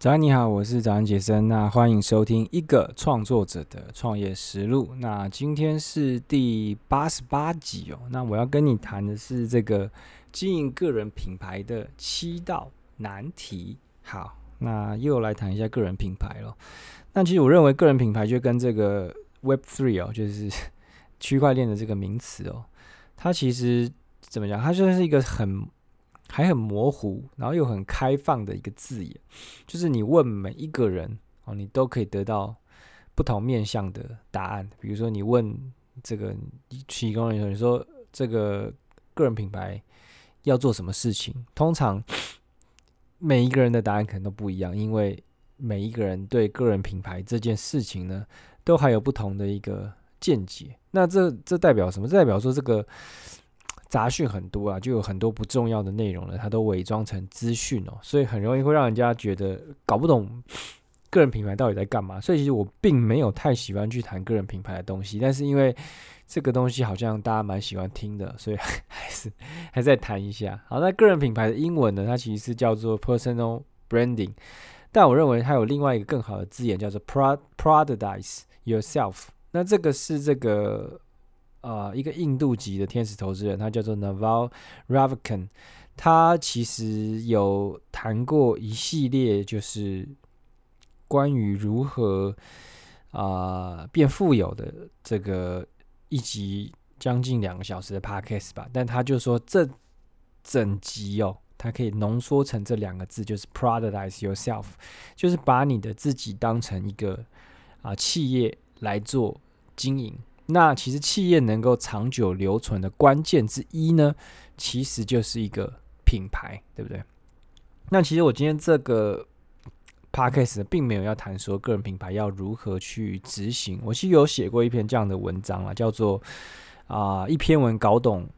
早安，你好，我是早安杰森。那欢迎收听一个创作者的创业实录。那今天是第八十八集哦。那我要跟你谈的是这个经营个人品牌的七道难题。好，那又来谈一下个人品牌了。那其实我认为个人品牌就跟这个 Web Three 哦，就是 区块链的这个名词哦，它其实怎么讲？它就是一个很。还很模糊，然后又很开放的一个字眼，就是你问每一个人哦，你都可以得到不同面向的答案。比如说，你问这个提供人说，你说这个个人品牌要做什么事情，通常每一个人的答案可能都不一样，因为每一个人对个人品牌这件事情呢，都还有不同的一个见解。那这这代表什么？这代表说这个。杂讯很多啊，就有很多不重要的内容了，它都伪装成资讯哦，所以很容易会让人家觉得搞不懂个人品牌到底在干嘛。所以其实我并没有太喜欢去谈个人品牌的东西，但是因为这个东西好像大家蛮喜欢听的，所以还是 还是再谈一下。好，那个人品牌的英文呢，它其实是叫做 personal branding，但我认为它有另外一个更好的字眼叫做 productize yourself。那这个是这个。啊、呃，一个印度籍的天使投资人，他叫做 Naval Ravikant，他其实有谈过一系列，就是关于如何啊、变富有的这个一集将近两个小时的 podcast 吧。但他就说，这整集哦，他可以浓缩成这两个字，就是 productize yourself，就是把你的自己当成一个啊、企业来做经营。那其实企业能够长久留存的关键之一呢，其实就是一个品牌，对不对？那其实我今天这个 podcast 并没有要谈说个人品牌要如何去执行。我其实有写过一篇这样的文章啊，叫做啊、一篇文搞懂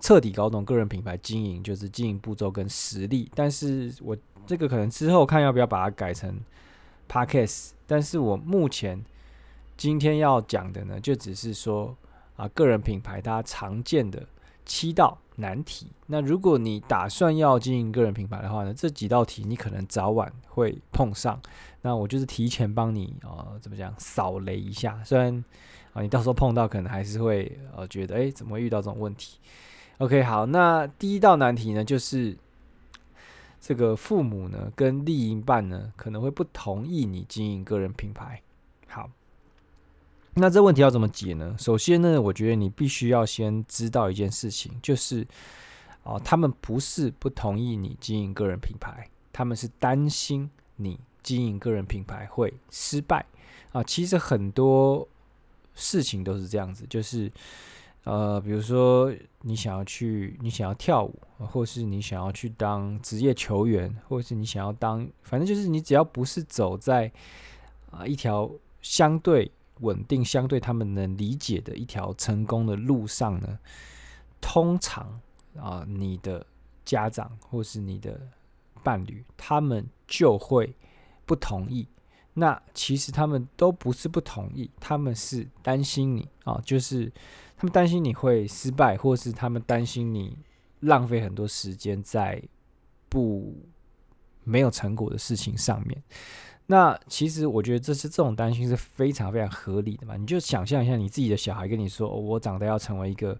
彻底搞懂个人品牌经营，就是经营步骤跟实力。但是我这个可能之后看要不要把它改成 podcast，但是我目前。今天要讲的呢，就只是说啊，个人品牌它常见的七道难题。那如果你打算要经营个人品牌的话呢，这几道题你可能早晚会碰上。那我就是提前帮你啊，怎么讲扫雷一下。虽然啊，你到时候碰到可能还是会呃觉得，诶，怎么会遇到这种问题？OK，好，那第一道难题呢，就是这个父母呢跟另一半呢可能会不同意你经营个人品牌。好。那这问题要怎么解呢？首先呢，我觉得你必须要先知道一件事情，就是啊、他们不是不同意你经营个人品牌，他们是担心你经营个人品牌会失败啊。其实很多事情都是这样子，就是呃，比如说你想要去，你想要跳舞，或是你想要去当职业球员，或是你想要当，反正就是你只要不是走在啊一条相对。稳定相对他们能理解的一条成功的路上呢，通常啊、你的家长或是你的伴侣，他们就会不同意。那其实他们都不是不同意，他们是担心你啊、就是他们担心你会失败，或是他们担心你浪费很多时间在不没有成果的事情上面。那其实我觉得这是这种担心是非常非常合理的嘛。你就想象一下，你自己的小孩跟你说：“，我长大要成为一个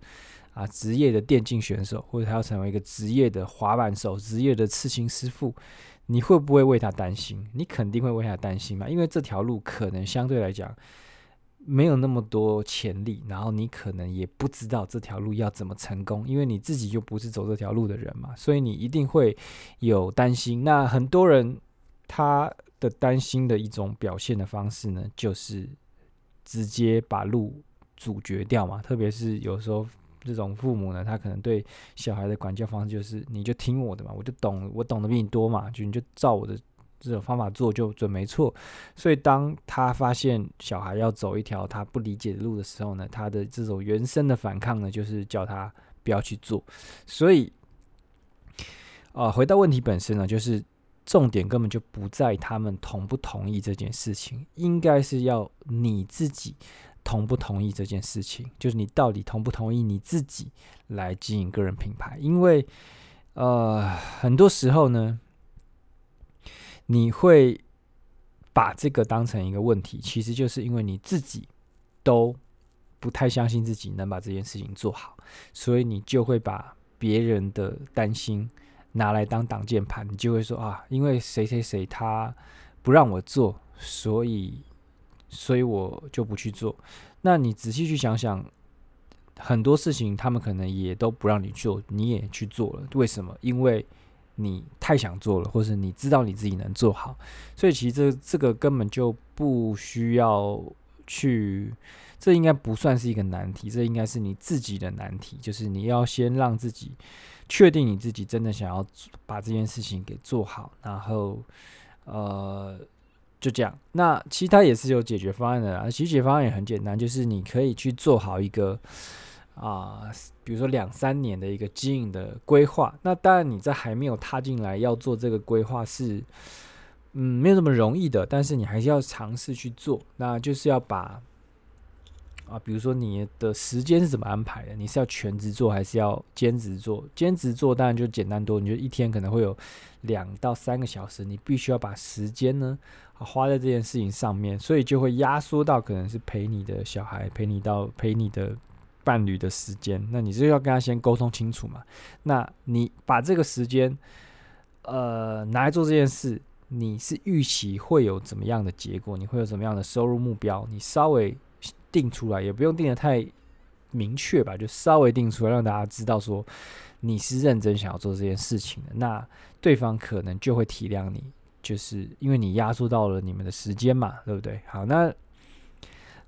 啊职业的电竞选手，或者他要成为一个职业的滑板手、职业的刺青师傅。”你会不会为他担心？你肯定会为他担心嘛，因为这条路可能相对来讲没有那么多潜力，然后你可能也不知道这条路要怎么成功，因为你自己就不是走这条路的人嘛，所以你一定会有担心。那很多人他。的担心的一种表现的方式呢，就是直接把路阻绝掉嘛。特别是有时候这种父母呢，他可能对小孩的管教方式就是，你就听我的嘛，我就懂，我懂得比你多嘛，就你就照我的这种方法做就准没错。所以当他发现小孩要走一条他不理解的路的时候呢，他的这种原生的反抗呢，就是叫他不要去做。所以，啊、呃，回到问题本身呢，就是。重点根本就不在他们同不同意这件事情，应该是要你自己同不同意这件事情，就是你到底同不同意你自己来经营个人品牌？因为呃，很多时候呢，你会把这个当成一个问题，其实就是因为你自己都不太相信自己能把这件事情做好，所以你就会把别人的担心拿来当挡箭牌，你就会说啊，因为谁谁谁他不让我做，所以所以我就不去做。那你仔细去想想，很多事情他们可能也都不让你做，你也去做了，为什么？因为你太想做了，或是你知道你自己能做好，所以其实这这个根本就不需要去，这应该不算是一个难题，这应该是你自己的难题，就是你要先让自己确定你自己真的想要把这件事情给做好，然后呃就这样。那其他也是有解决方案的啦，其实解决方案也很简单，就是你可以去做好一个。啊，比如说两三年的一个经营的规划，那当然你在还没有踏进来要做这个规划是，嗯，没有那么容易的，但是你还是要尝试去做。那就是要把啊，比如说你的时间是怎么安排的？你是要全职做还是要兼职做？兼职做当然就简单多，你就一天可能会有两到三个小时，你必须要把时间呢花在这件事情上面，所以就会压缩到可能是陪你的小孩，陪你到陪你的。伴侣的时间，那你就要跟他先沟通清楚嘛。那你把这个时间，呃，拿来做这件事，你是预期会有怎么样的结果？你会有什么样的收入目标？你稍微定出来，也不用定得太明确吧，就稍微定出来，让大家知道说你是认真想要做这件事情的。那对方可能就会体谅你，就是因为你压缩到了你们的时间嘛，对不对？好，那。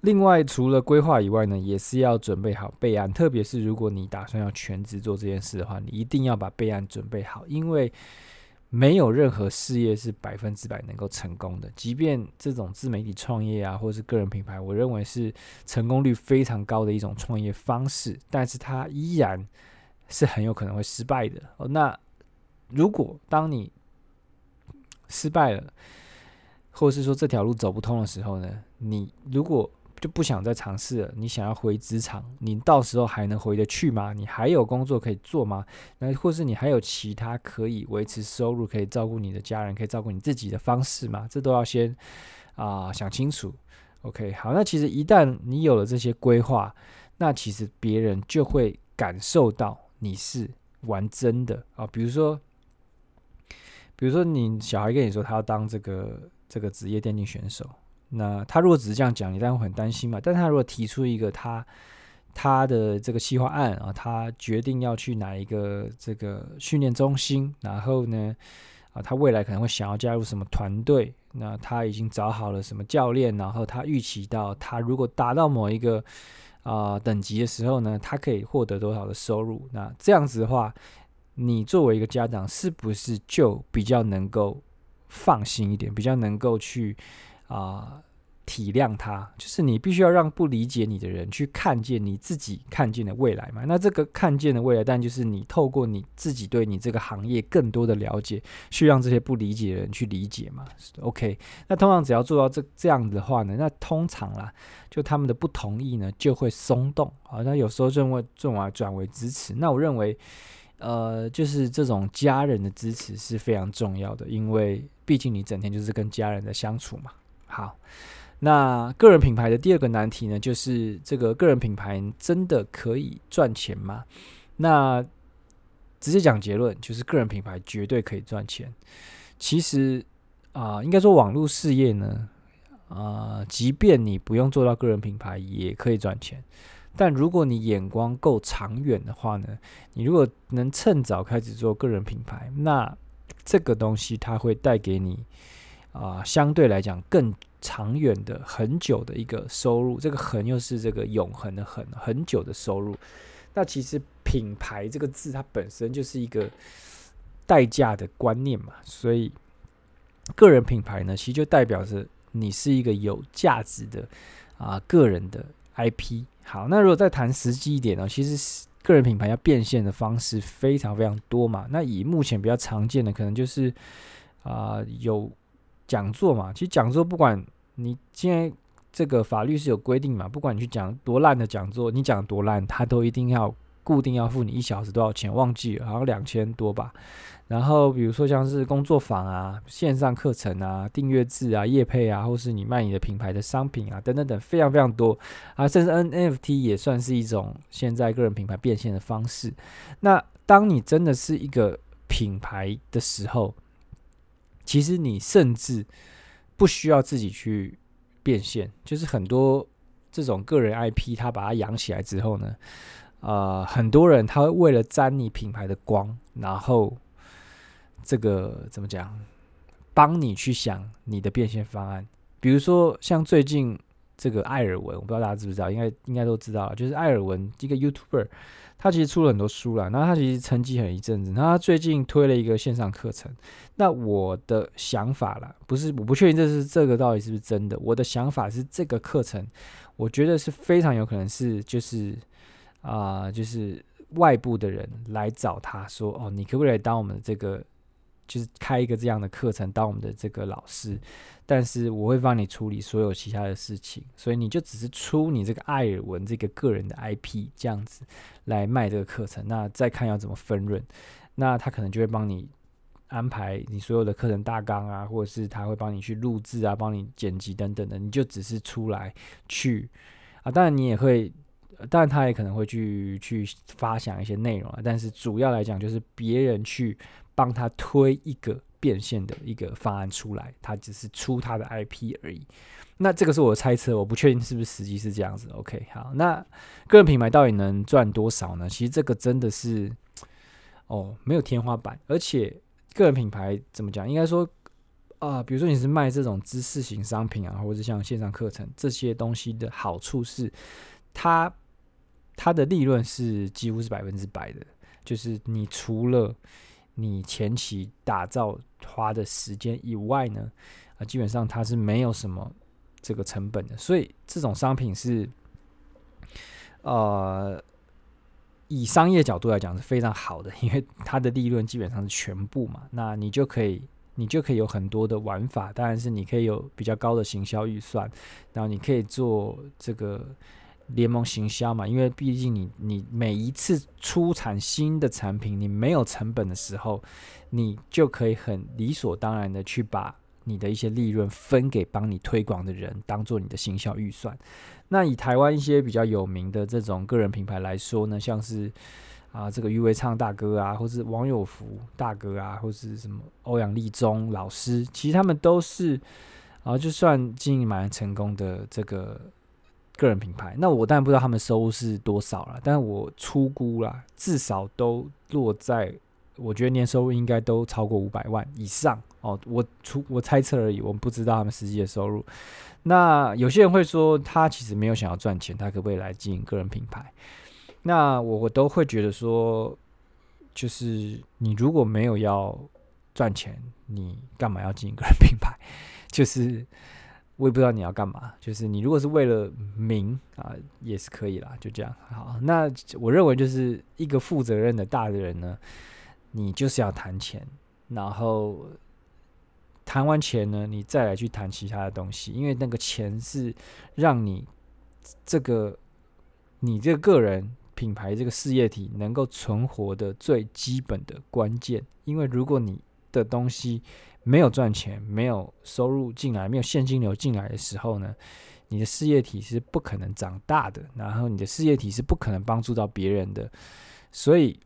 另外，除了规划以外呢，也是要准备好备案。特别是如果你打算要全职做这件事的话，你一定要把备案准备好，因为没有任何事业是百分之百能够成功的。即便这种自媒体创业啊，或是个人品牌，我认为是成功率非常高的一种创业方式，但是它依然是很有可能会失败的。哦，那如果当你失败了，或者是说这条路走不通的时候呢，你如果就不想再尝试了。你想要回职场，你到时候还能回得去吗？你还有工作可以做吗？那或是你还有其他可以维持收入、可以照顾你的家人、可以照顾你自己的方式吗？这都要先啊、想清楚。OK，好，那其实一旦你有了这些规划，那其实别人就会感受到你是玩真的啊。比如说，比如说你小孩跟你说他要当这个这个职业电竞选手。那他如果只是这样讲，你当然会很担心嘛。但他如果提出一个他他的这个企划案啊，他决定要去哪一个这个训练中心，然后呢啊，他未来可能会想要加入什么团队，那他已经找好了什么教练，然后他预期到他如果达到某一个啊等级的时候呢，他可以获得多少的收入？那这样子的话，你作为一个家长，是不是就比较能够放心一点，比较能够去？啊、体谅他，就是你必须要让不理解你的人去看见你自己看见的未来嘛。那这个看见的未来，但就是你透过你自己对你这个行业更多的了解，去让这些不理解的人去理解嘛。OK，那通常只要做到这这样的话呢，那通常啦，就他们的不同意呢就会松动啊。那有时候认为这种啊转为支持，那我认为，呃，就是这种家人的支持是非常重要的，因为毕竟你整天就是跟家人的相处嘛。好，那个人品牌的第二个难题呢，就是这个个人品牌真的可以赚钱吗？那直接讲结论，就是个人品牌绝对可以赚钱。其实啊、应该说网络事业呢，啊、即便你不用做到个人品牌，也可以赚钱。但如果你眼光够长远的话呢，你如果能趁早开始做个人品牌，那这个东西它会带给你。啊、相对来讲更长远的、很久的一个收入，这个“恒”又是这个永恒的“恒”，很久的收入。那其实“品牌”这个字，它本身就是一个代价的观念嘛，所以个人品牌呢，其实就代表着你是一个有价值的啊、个人的 IP。好，那如果再谈实际一点呢，其实个人品牌要变现的方式非常非常多嘛。那以目前比较常见的，可能就是啊、有。讲座嘛，其实讲座不管你现在这个法律是有规定嘛，不管你去讲多烂的讲座，你讲多烂，他都一定要固定要付你一小时多少钱，忘记了，好像两千多吧。然后比如说像是工作坊啊、线上课程啊、订阅制啊、业配啊，或是你卖你的品牌的商品啊，等等等，非常非常多啊。甚至 NFT 也算是一种现在个人品牌变现的方式。那当你真的是一个品牌的时候，其实你甚至不需要自己去变现，就是很多这种个人 IP，他把它养起来之后呢，呃，很多人他会为了沾你品牌的光，然后这个怎么讲，帮你去想你的变现方案。比如说像最近这个艾尔文，我不知道大家知不知道，应该应该都知道，就是艾尔文一个 YouTuber。他其实出了很多书了，那他其实沉寂很一阵子，那他最近推了一个线上课程。那我的想法啦，不是我不确定这是这个到底是不是真的。我的想法是这个课程，我觉得是非常有可能是就是啊、就是外部的人来找他说，哦，你可不可以当我们这个？就是开一个这样的课程当我们的这个老师，但是我会帮你处理所有其他的事情，所以你就只是出你这个艾尔文这个个人的 IP 这样子来卖这个课程，那再看要怎么分润，那他可能就会帮你安排你所有的课程大纲啊，或者是他会帮你去录制啊，帮你剪辑等等的，你就只是出来去啊，当然你也会，当然他也可能会去去发想一些内容啊，但是主要来讲就是别人去。帮他推一个变现的一个方案出来，他只是出他的 IP 而已。那这个是我的猜测，我不确定是不是实际是这样子。OK，好，那个人品牌到底能赚多少呢？其实这个真的是哦，没有天花板。而且个人品牌怎么讲？应该说啊、比如说你是卖这种知识型商品啊，或者像线上课程这些东西的好处是，它它的利润是几乎是百分之百的，就是你除了你前期打造花的时间以外呢，啊，基本上它是没有什么这个成本的，所以这种商品是，呃，以商业角度来讲是非常好的，因为它的利润基本上是全部嘛，那你就可以，你就可以有很多的玩法，当然是你可以有比较高的行销预算，然后你可以做这个。联盟行销嘛，因为毕竟你你每一次出产新的产品，你没有成本的时候，你就可以很理所当然的去把你的一些利润分给帮你推广的人，当做你的行销预算。那以台湾一些比较有名的这种个人品牌来说呢，像是啊这个余维畅大哥啊，或是王有福大哥啊，或是什么欧阳立中老师，其实他们都是啊，就算经营蛮成功的这个。个人品牌，那我当然不知道他们收入是多少了，但是我初估啦，至少都落在，我觉得年收入应该都超过五百万以上哦。我出我猜测而已，我们不知道他们实际的收入。那有些人会说，他其实没有想要赚钱，他可不可以来经营个人品牌？那我我都会觉得说，就是你如果没有要赚钱，你干嘛要经营个人品牌？就是。我也不知道你要干嘛，就是你如果是为了名啊，也是可以啦，就这样。好，那我认为就是一个负责任的大的人呢，你就是要谈钱，然后谈完钱呢，你再来去谈其他的东西，因为那个钱是让你这个你这个个人品牌这个事业体能够存活的最基本的关键，因为如果你的东西没有赚钱，没有收入进来，没有现金流进来的时候呢，你的事业体是不可能长大的，然后你的事业体是不可能帮助到别人的。所以，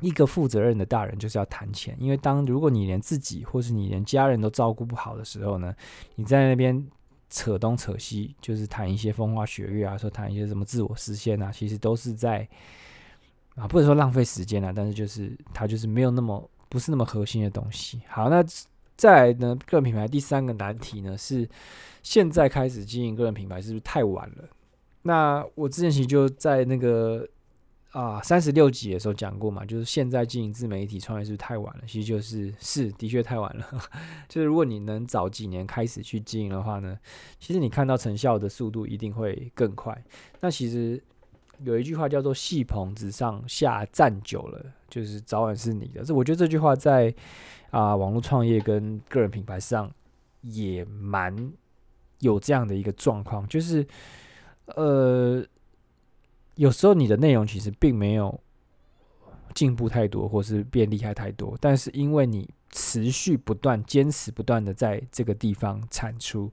一个负责任的大人就是要谈钱，因为当如果你连自己或是你连家人都照顾不好的时候呢，你在那边扯东扯西，就是谈一些风花雪月啊，说谈一些什么自我实现啊，其实都是在啊，不能说浪费时间啊，但是就是他就是没有那么。不是那么核心的东西。好，那再来呢？个人品牌第三个难题呢是，现在开始经营个人品牌是不是太晚了？那我之前其实就在那个啊三十六集的时候讲过嘛，就是现在经营自媒体创业是不是太晚了？其实就是是的确太晚了。就是如果你能早几年开始去经营的话呢，其实你看到成效的速度一定会更快。那其实。有一句话叫做“戏棚子上下站久了，就是早晚是你的”。这我觉得这句话在啊、网络创业跟个人品牌上也蛮有这样的一个状况，就是呃，有时候你的内容其实并没有进步太多，或是变厉害太多，但是因为你持续不断、坚持不断的在这个地方产出，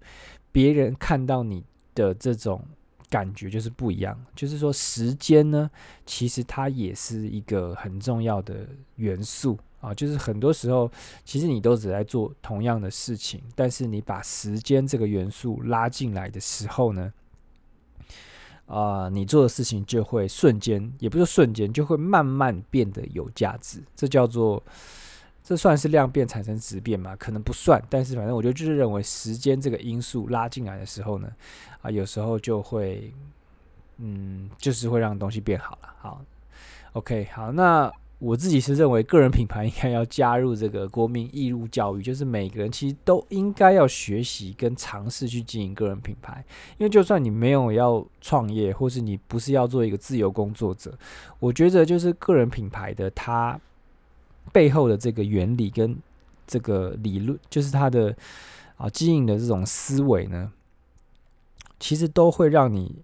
别人看到你的这种感觉就是不一样。就是说，时间呢，其实它也是一个很重要的元素啊。就是很多时候，其实你都只在做同样的事情，但是你把时间这个元素拉进来的时候呢，啊、你做的事情就会瞬间，也不是瞬间，就会慢慢变得有价值。这叫做，这算是量变产生质变吗？可能不算，但是反正我就就是认为时间这个因素拉进来的时候呢，啊、有时候就会，嗯，就是会让东西变好了。好，OK，好，那。我自己是认为，个人品牌应该要加入这个国民义务教育，就是每个人其实都应该要学习跟尝试去经营个人品牌。因为就算你没有要创业，或是你不是要做一个自由工作者，我觉得就是个人品牌的它背后的这个原理跟这个理论，就是它的啊经营的这种思维呢，其实都会让你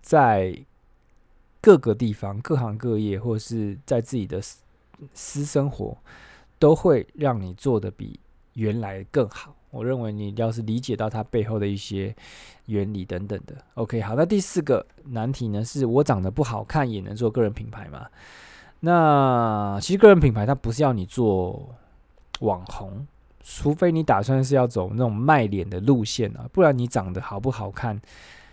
在。各个地方、各行各业，或者是在自己的私私生活，都会让你做得比原来更好。我认为你要是理解到它背后的一些原理等等的，OK，好。那第四个难题呢？是我长得不好看也能做个人品牌吗？那其实个人品牌它不是要你做网红，除非你打算是要走那种卖脸的路线啊，不然你长得好不好看，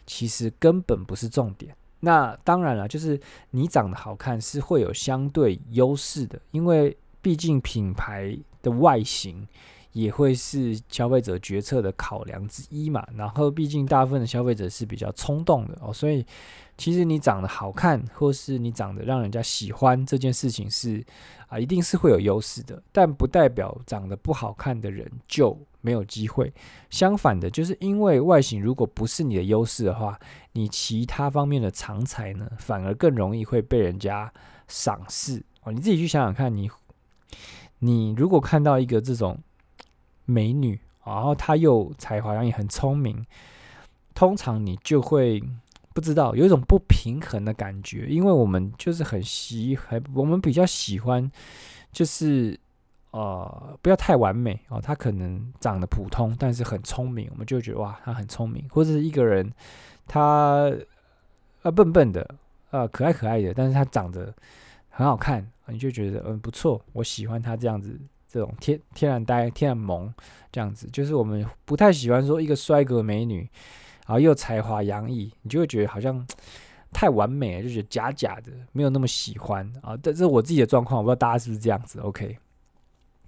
其实根本不是重点。那当然了，就是你长得好看是会有相对优势的，因为毕竟品牌的外形也会是消费者决策的考量之一嘛。然后，毕竟大部分的消费者是比较冲动的哦，所以其实你长得好看，或是你长得让人家喜欢这件事情是啊，一定是会有优势的，但不代表长得不好看的人就没有机会。相反的，就是因为外形如果不是你的优势的话，你其他方面的长才呢，反而更容易会被人家赏识哦。你自己去想想看，你你如果看到一个这种美女，然后她又才华洋溢，很聪明，通常你就会。不知道有一种不平衡的感觉，因为我们就是很喜，很我们比较喜欢，就是呃不要太完美哦。他可能长得普通，但是很聪明，我们就觉得哇，他很聪明。或者是一个人，他呃笨笨的，呃可爱可爱的，但是他长得很好看，你就觉得嗯不错，我喜欢他这样子，这种天天然呆、天然萌这样子。就是我们不太喜欢说一个帅哥美女。然后又才华洋溢，你就会觉得好像 太完美了，就觉得假假的，没有那么喜欢啊。这是我自己的状况，我不知道大家是不是这样子。OK，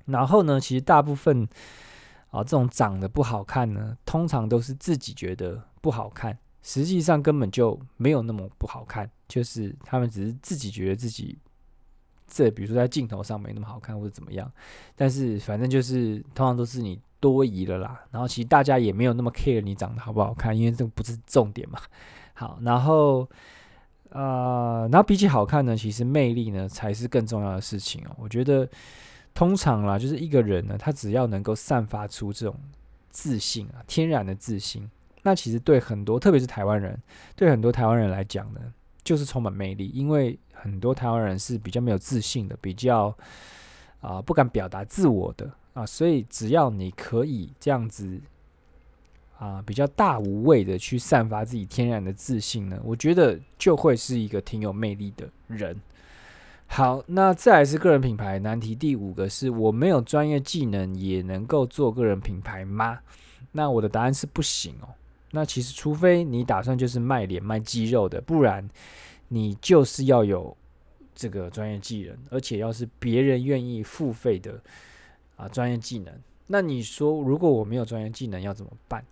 然后呢，其实大部分啊这种长得不好看呢，通常都是自己觉得不好看，实际上根本就没有那么不好看，就是他们只是自己觉得自己这，比如说在镜头上没那么好看或者怎么样，但是反正就是通常都是你。多疑了啦，然后其实大家也没有那么 care 你长得好不好看，因为这个不是重点嘛。好，然后呃，然后比起好看呢，其实魅力呢才是更重要的事情哦。我觉得通常啦，就是一个人呢，他只要能够散发出这种自信啊，天然的自信，那其实对很多，特别是台湾人，对很多台湾人来讲呢，就是充满魅力，因为很多台湾人是比较没有自信的，比较啊、不敢表达自我的。啊，所以只要你可以这样子啊，比较大无畏的去散发自己天然的自信呢，我觉得就会是一个挺有魅力的人。好，那再来是个人品牌难题，第五个是我没有专业技能也能够做个人品牌吗？那我的答案是不行哦。那其实除非你打算就是卖脸卖肌肉的，不然你就是要有这个专业技能，而且要是别人愿意付费的。啊，专业技能。那你说，如果我没有专业技能要怎么办？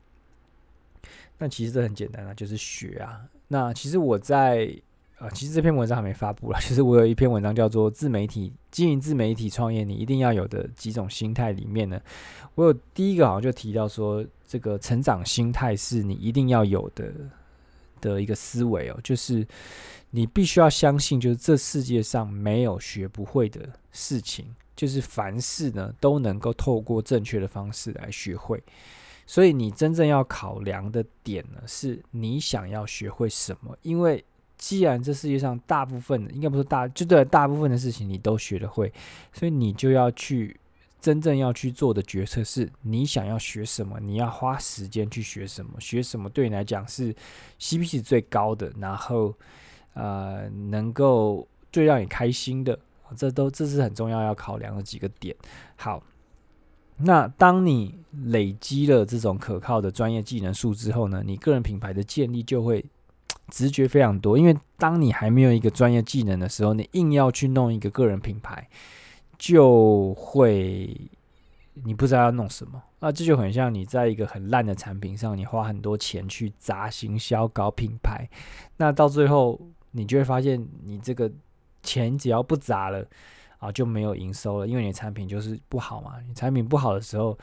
那其实这很简单啊，就是学啊。那其实我在啊，其实这篇文章还没发布了。其实我有一篇文章叫做《自媒体经营自媒体创业你一定要有的几种心态》里面呢，我有第一个好像就提到说，这个成长心态是你一定要有的的一个思维哦，就是你必须要相信，就是这世界上没有学不会的事情。就是凡事呢都能够透过正确的方式来学会，所以你真正要考量的点呢，是你想要学会什么？因为既然这世界上大部分，应该不是大，就对大部分的事情你都学得会，所以你就要去真正要去做的决策是，你想要学什么，你要花时间去学什么，学什么对你来讲是 CP 值最高的，然后呃能够最让你开心的，这都这是很重要要考量的几个点。好，那当你累积了这种可靠的专业技能数之后呢，你个人品牌的建立就会。直觉非常多，因为当你还没有一个专业技能的时候，你硬要去弄一个个人品牌，就会你不知道要弄什么。那这就很像你在一个很烂的产品上，你花很多钱去砸行销搞品牌，那到最后你就会发现，你这个钱只要不砸了啊，就没有营收了，因为你的产品就是不好嘛。你产品不好的时候。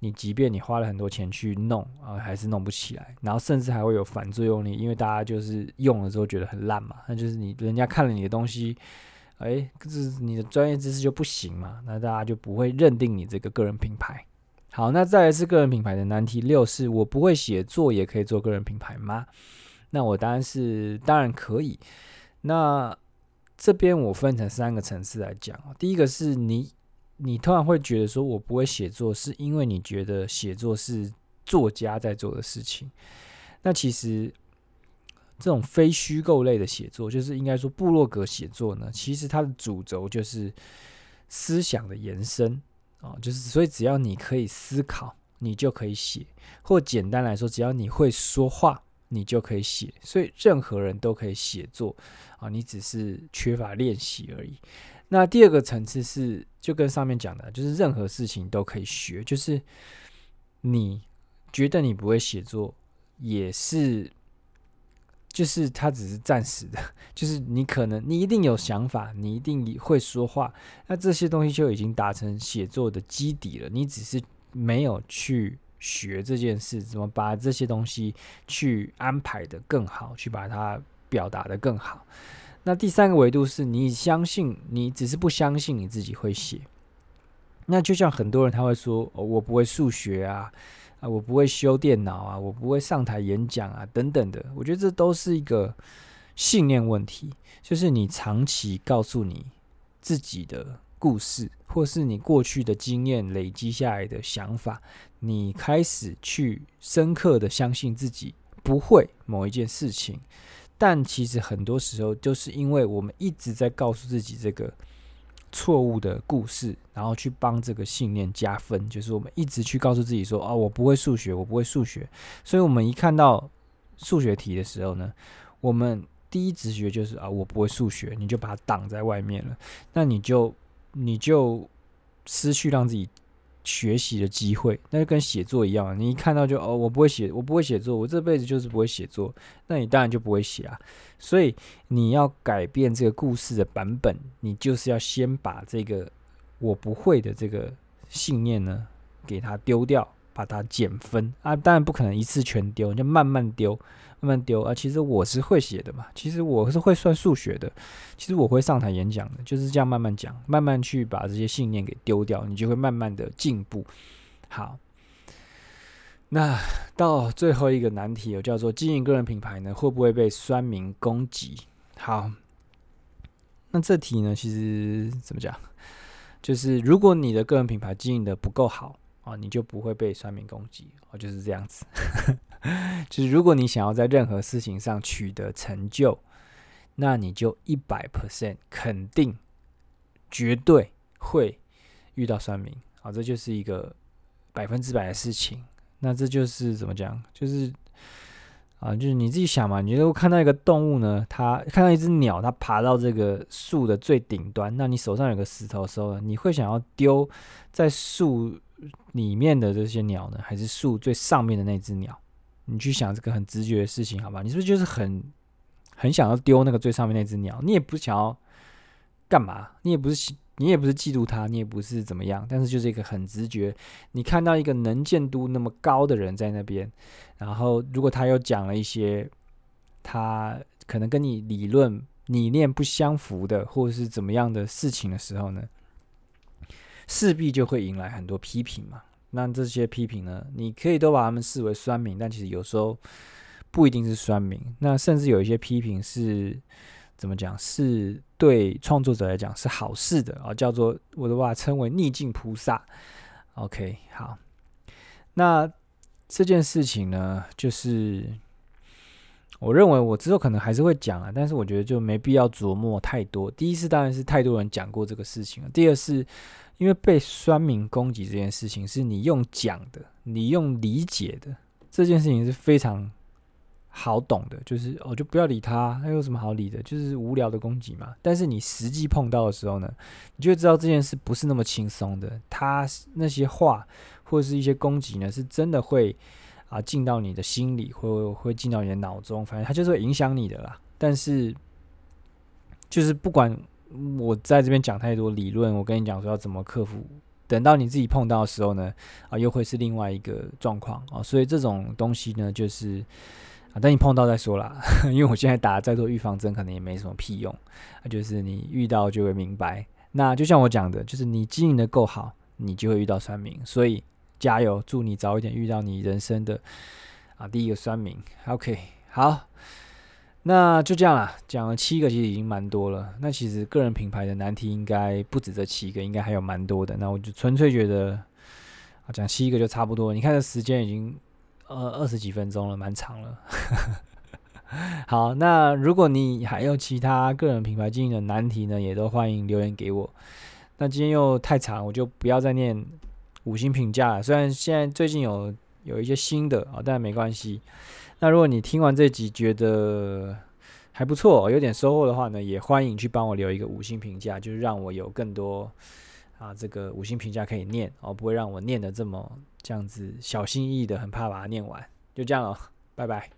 你即便你花了很多钱去弄啊，还是弄不起来，然后甚至还会有反作用力，因为大家就是用了之后觉得很烂嘛，那就是你人家看了你的东西，哎，可是你的专业知识就不行嘛，那大家就不会认定你这个个人品牌。好，那再来是个人品牌的难题六，是我不会写作也可以做个人品牌吗？那我当然是当然可以。那这边我分成三个层次来讲，第一个是你。你突然会觉得说，我不会写作，是因为你觉得写作是作家在做的事情。那其实这种非虚构类的写作，就是应该说部落格写作呢，其实它的主轴就是思想的延伸啊，就是所以只要你可以思考，你就可以写；或简单来说，只要你会说话，你就可以写。所以任何人都可以写作啊，你只是缺乏练习而已。那第二个层次是，就跟上面讲的，就是任何事情都可以学。就是你觉得你不会写作，也是，就是它只是暂时的。就是你可能你一定有想法，你一定会说话，那这些东西就已经达成写作的基底了。你只是没有去学这件事，怎么把这些东西去安排得更好，去把它表达得更好。那第三个维度是你相信，你只是不相信你自己会写。那就像很多人他会说：“哦，我不会数学啊，我不会修电脑啊，我不会上台演讲啊，等等的。”我觉得这都是一个信念问题，就是你长期告诉你自己的故事，或是你过去的经验累积下来的想法，你开始去深刻的相信自己不会某一件事情。但其实很多时候，就是因为我们一直在告诉自己这个错误的故事，然后去帮这个信念加分。就是我们一直去告诉自己说：“哦，我不会数学，我不会数学。”所以，我们一看到数学题的时候呢，我们第一直觉就是：“啊，我不会数学。”你就把它挡在外面了，那你就你就失去让自己。学习的机会，那就跟写作一样，你一看到就哦，我不会写，我不会写作，我这辈子就是不会写作，那你当然就不会写啊。所以你要改变这个故事的版本，你就是要先把这个我不会的这个信念呢，给它丢掉，把它减分啊。当然不可能一次全丢，你就慢慢丢。慢慢丢啊！其实我是会写的嘛，其实我是会算数学的，其实我会上台演讲的，就是这样慢慢讲，慢慢去把这些信念给丢掉，你就会慢慢的进步。好，那到最后一个难题，有叫做经营个人品牌呢，会不会被酸民攻击？好，那这题呢，其实怎么讲？就是如果你的个人品牌经营的不够好啊，你就不会被酸民攻击，哦，就是这样子。就是如果你想要在任何事情上取得成就，那你就一百 percent 肯定，绝对会遇到算命。好，这就是一个百分之百的事情。那这就是怎么讲？就是啊，就是你自己想嘛。你如果看到一个动物呢，它看到一只鸟，它爬到这个树的最顶端，那你手上有个石头的时候，你会想要丢在树里面的这些鸟呢，还是树最上面的那只鸟？你去想这个很直觉的事情，好吧？你是不是就是很很想要丢那个最上面那只鸟？你也不想要干嘛？你也不是你也不是嫉妒他，你也不是怎么样，但是就是一个很直觉。你看到一个能见度那么高的人在那边，然后如果他又讲了一些他可能跟你理论理念不相符的，或者是怎么样的事情的时候呢，势必就会引来很多批评嘛。那这些批评呢，你可以都把他们视为酸民，但其实有时候不一定是酸民，那甚至有一些批评是怎么讲？是对创作者来讲是好事的啊，叫做我都把它称为逆境菩萨。OK，好，那这件事情呢，就是我认为我之后可能还是会讲啊，但是我觉得就没必要琢磨太多。第一是当然是太多人讲过这个事情了，第二是因为被酸民攻击这件事情，是你用讲的，你用理解的。这件事情是非常好懂的，就是我、哦、就不要理他，他有什么好理的？就是无聊的攻击嘛。但是你实际碰到的时候呢，你就知道这件事不是那么轻松的。他那些话或者是一些攻击呢，是真的会啊进到你的心里，会会进到你的脑中，反正他就是会影响你的啦。但是就是不管我在这边讲太多理论，我跟你讲说要怎么克服。等到你自己碰到的时候呢，啊，又会是另外一个状况啊，所以这种东西呢，就是啊，等你碰到再说啦。因为我现在打再多预防针，可能也没什么屁用。啊，就是你遇到就会明白。那就像我讲的，就是你经营的够好，你就会遇到酸民。所以加油，祝你早一点遇到你人生的啊第一个酸民。OK，好。那就这样啦，讲了七个，其实已经蛮多了。那其实个人品牌的难题应该不止这七个，应该还有蛮多的。那我就纯粹觉得，啊，讲七个就差不多。你看这时间已经呃二十几分钟了，蛮长了。好，那如果你还有其他个人品牌经营的难题呢，也都欢迎留言给我。那今天又太长，我就不要再念五星评价了。虽然现在最近有有一些新的啊，但没关系。那如果你听完这集觉得还不错，有点收获的话呢，也欢迎去帮我留一个五星评价，就是让我有更多啊这个五星评价可以念哦，不会让我念的这么这样子小心翼翼的，很怕把它念完。就这样了，拜拜。